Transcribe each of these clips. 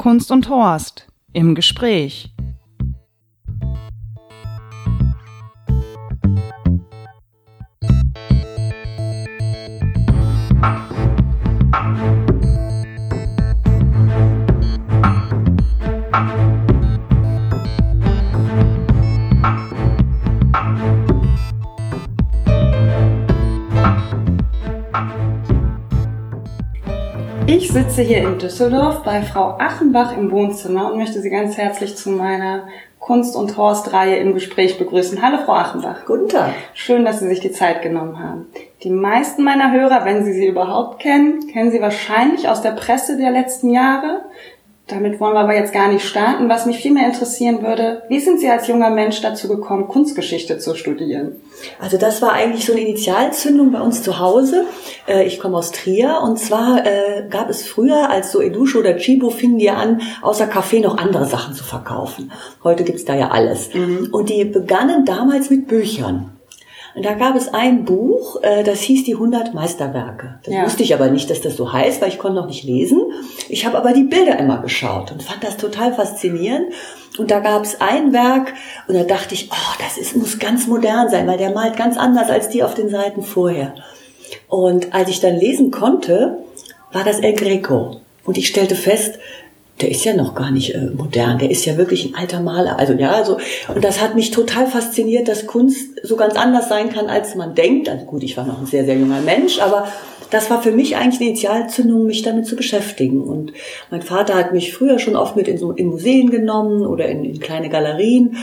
Kunst und Horst im Gespräch. Ich sitze hier in Düsseldorf bei Frau Achenbach im Wohnzimmer und möchte Sie ganz herzlich zu meiner Kunst- und Horst-Reihe im Gespräch begrüßen. Hallo, Frau Achenbach. Guten Tag. Schön, dass Sie sich die Zeit genommen haben. Die meisten meiner Hörer, wenn Sie sie überhaupt kennen, kennen Sie wahrscheinlich aus der Presse der letzten Jahre. Damit wollen wir aber jetzt gar nicht starten. Was mich viel mehr interessieren würde, wie sind Sie als junger Mensch dazu gekommen, Kunstgeschichte zu studieren? Also das war eigentlich so eine Initialzündung bei uns zu Hause. Äh, ich komme aus Trier und zwar äh, gab es früher, als so Edusho oder Chibo fingen die an, außer Kaffee noch andere Sachen zu verkaufen. Heute gibt's da ja alles. Mhm. Und die begannen damals mit Büchern. Und da gab es ein Buch, äh, das hieß die 100 Meisterwerke. Das ja. wusste ich aber nicht, dass das so heißt, weil ich konnte noch nicht lesen. Ich habe aber die Bilder immer geschaut und fand das total faszinierend. Und da gab es ein Werk und da dachte ich, oh, das ist, muss ganz modern sein, weil der malt ganz anders als die auf den Seiten vorher. Und als ich dann lesen konnte, war das El Greco. Und ich stellte fest, der ist ja noch gar nicht äh, modern, der ist ja wirklich ein alter Maler. Also ja, also und das hat mich total fasziniert, dass Kunst so ganz anders sein kann, als man denkt. Also gut, ich war noch ein sehr sehr junger Mensch, aber das war für mich eigentlich eine Initialzündung, mich damit zu beschäftigen. Und mein Vater hat mich früher schon oft mit in, so, in Museen genommen oder in, in kleine Galerien.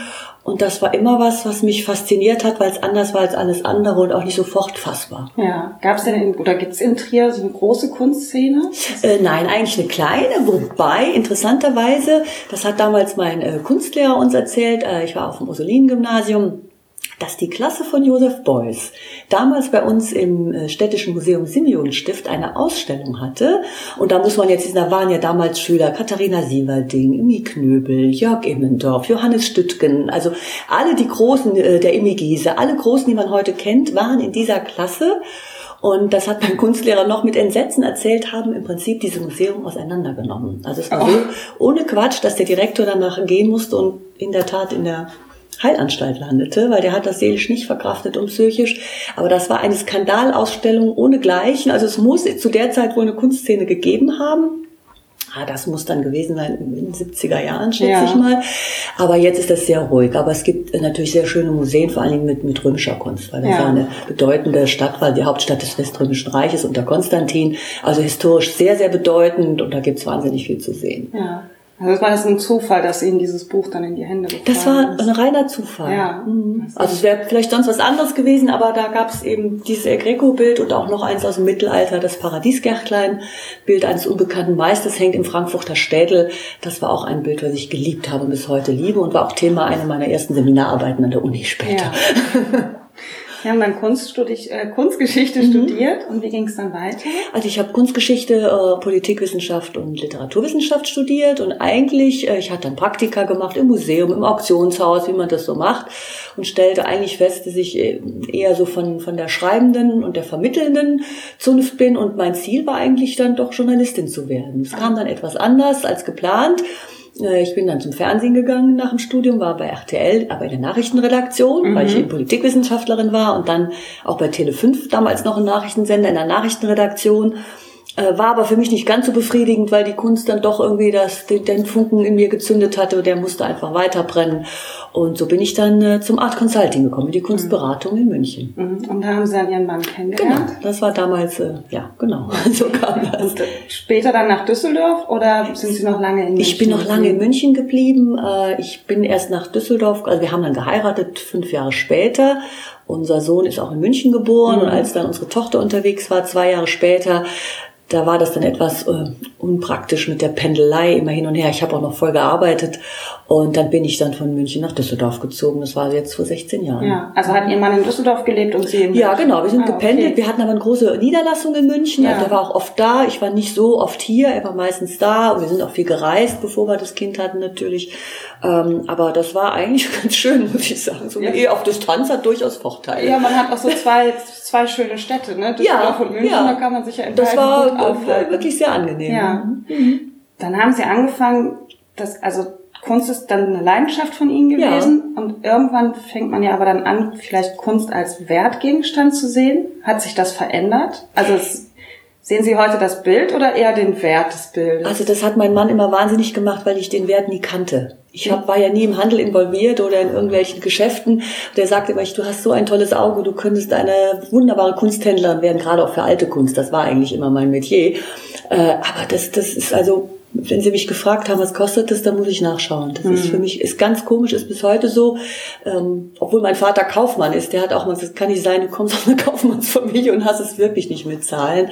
Und das war immer was, was mich fasziniert hat, weil es anders war als alles andere und auch nicht sofort fassbar. Ja, gab es denn in, oder gibt es in Trier so eine große Kunstszene? Äh, nein, eigentlich eine kleine, wobei interessanterweise, das hat damals mein äh, Kunstlehrer uns erzählt, äh, ich war auf dem Ursulinen-Gymnasium, dass die Klasse von Josef Beuys damals bei uns im äh, Städtischen Museum Simeonstift eine Ausstellung hatte. Und da muss man jetzt, da waren ja damals Schüler Katharina Sieverding, Imi Knöbel, Jörg Immendorf, Johannes Stüttgen, also alle die Großen äh, der Imi Giese, alle Großen, die man heute kennt, waren in dieser Klasse. Und das hat mein Kunstlehrer noch mit Entsetzen erzählt, haben im Prinzip diese Museum auseinandergenommen. Also es war oh. so ohne Quatsch, dass der Direktor danach gehen musste und in der Tat in der Heilanstalt landete, weil der hat das seelisch nicht verkraftet und psychisch. Aber das war eine Skandalausstellung ohne Gleichen. Also es muss zu der Zeit wohl eine Kunstszene gegeben haben. Ah, das muss dann gewesen sein in den 70er Jahren, schätze ja. ich mal. Aber jetzt ist das sehr ruhig. Aber es gibt natürlich sehr schöne Museen, vor allen Dingen mit, mit römischer Kunst, weil das ja. eine bedeutende Stadt war, die Hauptstadt des Weströmischen Reiches unter Konstantin. Also historisch sehr, sehr bedeutend und da gibt es wahnsinnig viel zu sehen. Ja. Also das war das ein Zufall, dass Ihnen dieses Buch dann in die Hände gefallen Das war ein reiner Zufall. Ja. Mhm. Also es wäre vielleicht sonst was anderes gewesen, aber da gab es eben dieses El Greco-Bild und auch noch eins aus dem Mittelalter, das Paradiesgärtlein, Bild eines unbekannten Meisters, hängt im Frankfurter Städel. Das war auch ein Bild, was ich geliebt habe und bis heute liebe und war auch Thema einer meiner ersten Seminararbeiten an der Uni später. Ja. Sie haben dann Kunststudi äh, Kunstgeschichte mhm. studiert und wie ging es dann weiter? Also ich habe Kunstgeschichte, äh, Politikwissenschaft und Literaturwissenschaft studiert und eigentlich, äh, ich hatte dann Praktika gemacht im Museum, im Auktionshaus, wie man das so macht und stellte eigentlich fest, dass ich äh, eher so von, von der schreibenden und der vermittelnden Zunft bin und mein Ziel war eigentlich dann doch Journalistin zu werden. Es kam dann etwas anders als geplant. Äh, ich bin dann zum Fernsehen gegangen nach dem Studium, war bei RTL, aber in der Nachrichtenredaktion, mhm. weil ich eben Politikwissenschaftlerin war und dann auch bei Tele5 damals noch ein Nachrichtensender in der Nachrichtenredaktion war aber für mich nicht ganz so befriedigend, weil die Kunst dann doch irgendwie das, den, den Funken in mir gezündet hatte und der musste einfach weiterbrennen. Und so bin ich dann äh, zum Art Consulting gekommen, die Kunstberatung mhm. in München. Mhm. Und da haben Sie dann Ihren Mann kennengelernt? Genau, das war damals, äh, ja, genau, so kam das. Und später dann nach Düsseldorf oder sind Sie noch lange in München? Ich bin noch lange in München geblieben. Äh, ich bin erst nach Düsseldorf, also wir haben dann geheiratet, fünf Jahre später. Unser Sohn ist auch in München geboren und als dann unsere Tochter unterwegs war, zwei Jahre später, da war das dann etwas äh, unpraktisch mit der Pendelei immer hin und her. Ich habe auch noch voll gearbeitet und dann bin ich dann von München nach Düsseldorf gezogen. Das war jetzt vor 16 Jahren. Ja, also hat Ihr Mann in Düsseldorf gelebt und Sie in Ja, genau. Wir sind ah, gependelt. Okay. Wir hatten aber eine große Niederlassung in München. Ja. Also der war auch oft da. Ich war nicht so oft hier. Er war meistens da. Und wir sind auch viel gereist, bevor wir das Kind hatten natürlich. Ähm, aber das war eigentlich ganz schön, muss ich sagen. So ja. Ehe auf Distanz hat durchaus Vorteile. Ja, man hat auch so zwei, zwei schöne Städte, ne? Düsseldorf ja, und München. Ja. Da kann man sich ja Das war wirklich sehr angenehm. Ja. Mhm. dann haben Sie angefangen, das, also Kunst ist dann eine Leidenschaft von Ihnen gewesen ja. und irgendwann fängt man ja aber dann an, vielleicht Kunst als Wertgegenstand zu sehen. Hat sich das verändert? Also es, sehen Sie heute das Bild oder eher den Wert des Bildes? Also das hat mein Mann immer wahnsinnig gemacht, weil ich den Wert nie kannte. Ich hab, war ja nie im Handel involviert oder in irgendwelchen Geschäften. Der sagte immer, du hast so ein tolles Auge, du könntest eine wunderbare Kunsthändlerin werden, gerade auch für alte Kunst. Das war eigentlich immer mein Metier. Äh, aber das, das ist also wenn Sie mich gefragt haben, was kostet das, dann muss ich nachschauen. Das mhm. ist für mich, ist ganz komisch, ist bis heute so. Ähm, obwohl mein Vater Kaufmann ist, der hat auch mal gesagt, kann nicht sein, du kommst aus einer Kaufmannsfamilie und hast es wirklich nicht mit Zahlen.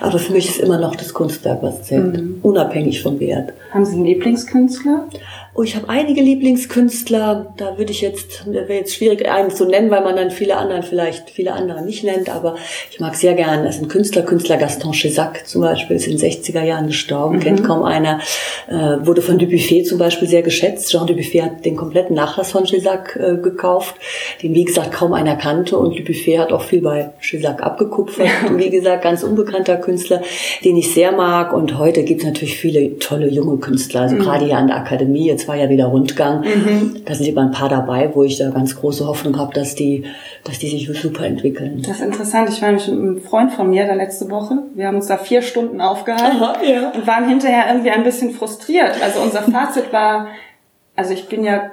Aber für mich ist immer noch das Kunstwerk, was zählt, mhm. unabhängig vom Wert. Haben Sie einen Lieblingskünstler? Oh, ich habe einige Lieblingskünstler. Da würde ich jetzt, wäre jetzt schwierig, einen zu nennen, weil man dann viele anderen vielleicht, viele andere nicht nennt. Aber ich mag sehr gern, das ist ein Künstler, Künstler Gaston Chezac zum Beispiel, ist in den 60er Jahren gestorben, mhm. kennt kaum einer. Äh, wurde von Dubuffet zum Beispiel sehr geschätzt. Jean Dubuffet hat den kompletten Nachlass von Chezac äh, gekauft, den wie gesagt kaum einer kannte. Und Dubuffet hat auch viel bei Chezac abgekupfert. Ja. Wie gesagt, ganz unbekannter Künstler, den ich sehr mag. Und heute gibt es natürlich viele tolle junge Künstler, also mhm. gerade hier an der Akademie. Jetzt war ja wieder Rundgang. Mhm. Da sind immer ein paar dabei, wo ich da ganz große Hoffnung habe, dass die, dass die sich super entwickeln. Das ist interessant. Ich war mit einem Freund von mir da letzte Woche. Wir haben uns da vier Stunden aufgehalten Aha, ja. und waren hinterher irgendwie ein bisschen frustriert. Also unser Fazit war, also ich bin ja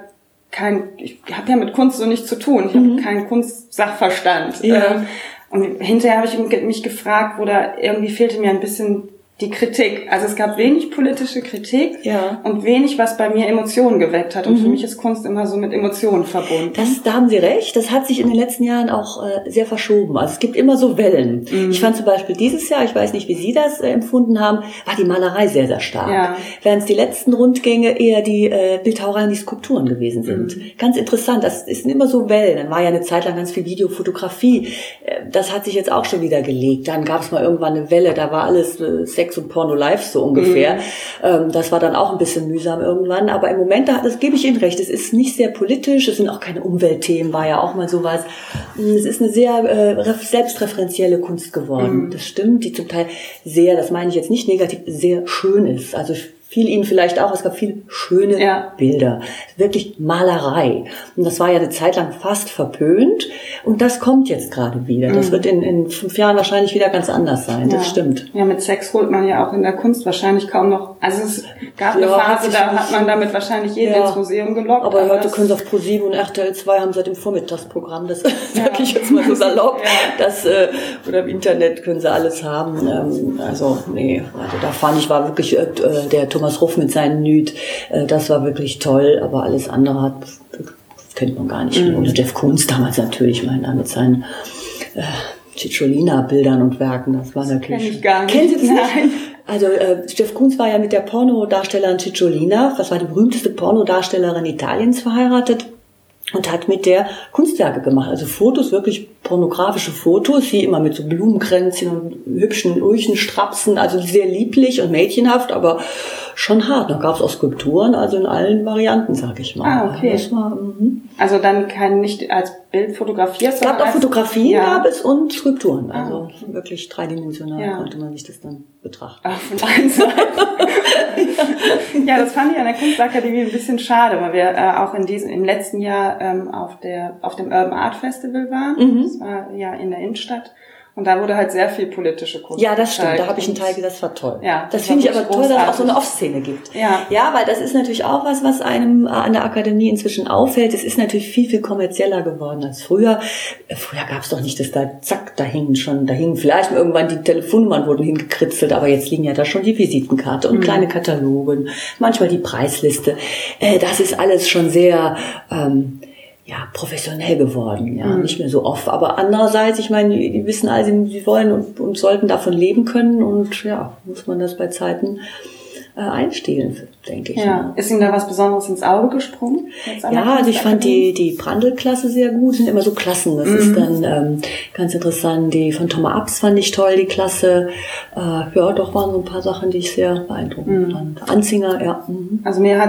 kein, ich habe ja mit Kunst so nichts zu tun. Ich mhm. habe keinen Kunstsachverstand. Ja. Ähm, und hinterher habe ich mich gefragt, oder irgendwie fehlte mir ein bisschen die Kritik. Also es gab wenig politische Kritik ja. und wenig, was bei mir Emotionen geweckt hat. Und mhm. für mich ist Kunst immer so mit Emotionen verbunden. Das, da haben Sie recht. Das hat sich in den letzten Jahren auch äh, sehr verschoben. Also es gibt immer so Wellen. Mhm. Ich fand zum Beispiel dieses Jahr, ich weiß nicht, wie Sie das äh, empfunden haben, war die Malerei sehr, sehr stark. Ja. Während es die letzten Rundgänge eher die äh, Bildhauerei und die Skulpturen gewesen sind. Mhm. Ganz interessant. Das ist immer so Wellen. Dann war ja eine Zeit lang ganz viel Videofotografie. Äh, das hat sich jetzt auch schon wieder gelegt. Dann gab es mal irgendwann eine Welle, da war alles äh, Sex und Porno live so ungefähr. Mhm. Ähm, das war dann auch ein bisschen mühsam irgendwann. Aber im Moment, das gebe ich Ihnen recht, es ist nicht sehr politisch, es sind auch keine Umweltthemen, war ja auch mal sowas. Es ist eine sehr äh, selbstreferenzielle Kunst geworden. Mhm. Das stimmt, die zum Teil sehr, das meine ich jetzt nicht negativ, sehr schön ist. Also fiel Ihnen vielleicht auch, es gab viele schöne ja. Bilder, wirklich Malerei. Und das war ja eine Zeit lang fast verpönt und das kommt jetzt gerade wieder. Das mhm. wird in, in fünf Jahren wahrscheinlich wieder ganz anders sein, ja. das stimmt. Ja, mit Sex holt man ja auch in der Kunst wahrscheinlich kaum noch, also es gab ja, eine Phase, da hat man damit wahrscheinlich jeden ins Museum gelockt. Aber, aber heute können Sie auf Pro7 und RTL 2 haben seit dem Vormittagsprogramm, das sag ich jetzt mal so salopp, das, äh, oder im Internet können Sie alles haben. Ähm, also nee, also da fand ich, war wirklich äh, der Thomas Ruff mit seinen Nüt, äh, das war wirklich toll, aber alles andere hat, kennt man gar nicht. Mhm. Oder Jeff Koons damals natürlich, ich meine, mit seinen äh, Cicciolina-Bildern und Werken, das war natürlich... Kenn ich gar nicht. Das nicht? Also äh, Jeff Koons war ja mit der Pornodarstellerin Cicciolina, das war die berühmteste Pornodarstellerin Italiens, verheiratet und hat mit der Kunstwerke gemacht, also Fotos, wirklich pornografische Fotos, sie immer mit so Blumenkränzchen und hübschen Urchenstrapsen, also sehr lieblich und mädchenhaft, aber schon hart. Da gab es auch Skulpturen, also in allen Varianten, sag ich mal. Ah, okay. War, mhm. also dann kein nicht als Bild fotografiert, Es gab auch Fotografien, ja. gab es und Skulpturen, also ah, okay. wirklich dreidimensional ja. konnte man sich das dann betrachten. Ach, von Seiten. ja, das fand ich an der Kunstakademie ein bisschen schade, weil wir äh, auch in diesem, im letzten Jahr ähm, auf der auf dem Urban Art Festival waren. Mhm. Das war ja in der Innenstadt. Und da wurde halt sehr viel politische Kunst. Ja, das stimmt. Da habe ich einen Teil gesagt, das war toll. Ja, das, das finde ich aber toll, dass es auch so eine Off-Szene gibt. Ja. Ja, weil das ist natürlich auch was, was einem äh, an der Akademie inzwischen auffällt. Es ist natürlich viel, viel kommerzieller geworden als früher. Äh, früher gab es doch nicht, dass da zack, da hingen schon, da hingen vielleicht irgendwann die Telefonnummern wurden hingekritzelt, aber jetzt liegen ja da schon die Visitenkarte und mhm. kleine Katalogen, manchmal die Preisliste. Äh, das ist alles schon sehr ähm, ja, professionell geworden, ja, mhm. nicht mehr so oft. Aber andererseits, ich meine, die, die wissen alle, sie wollen und, und sollten davon leben können und ja, muss man das bei Zeiten äh, einstehlen, denke ich. Ja. ja. Ist Ihnen da was Besonderes ins Auge gesprungen? Ja, also ich fand die, die Brandl-Klasse sehr gut, sind immer so Klassen. Das mhm. ist dann ähm, ganz interessant. Die von Thomas Abs fand ich toll, die Klasse. Äh, ja, doch waren so ein paar Sachen, die ich sehr beeindruckend mhm. fand. Anzinger, ja. Mhm. Also mir hat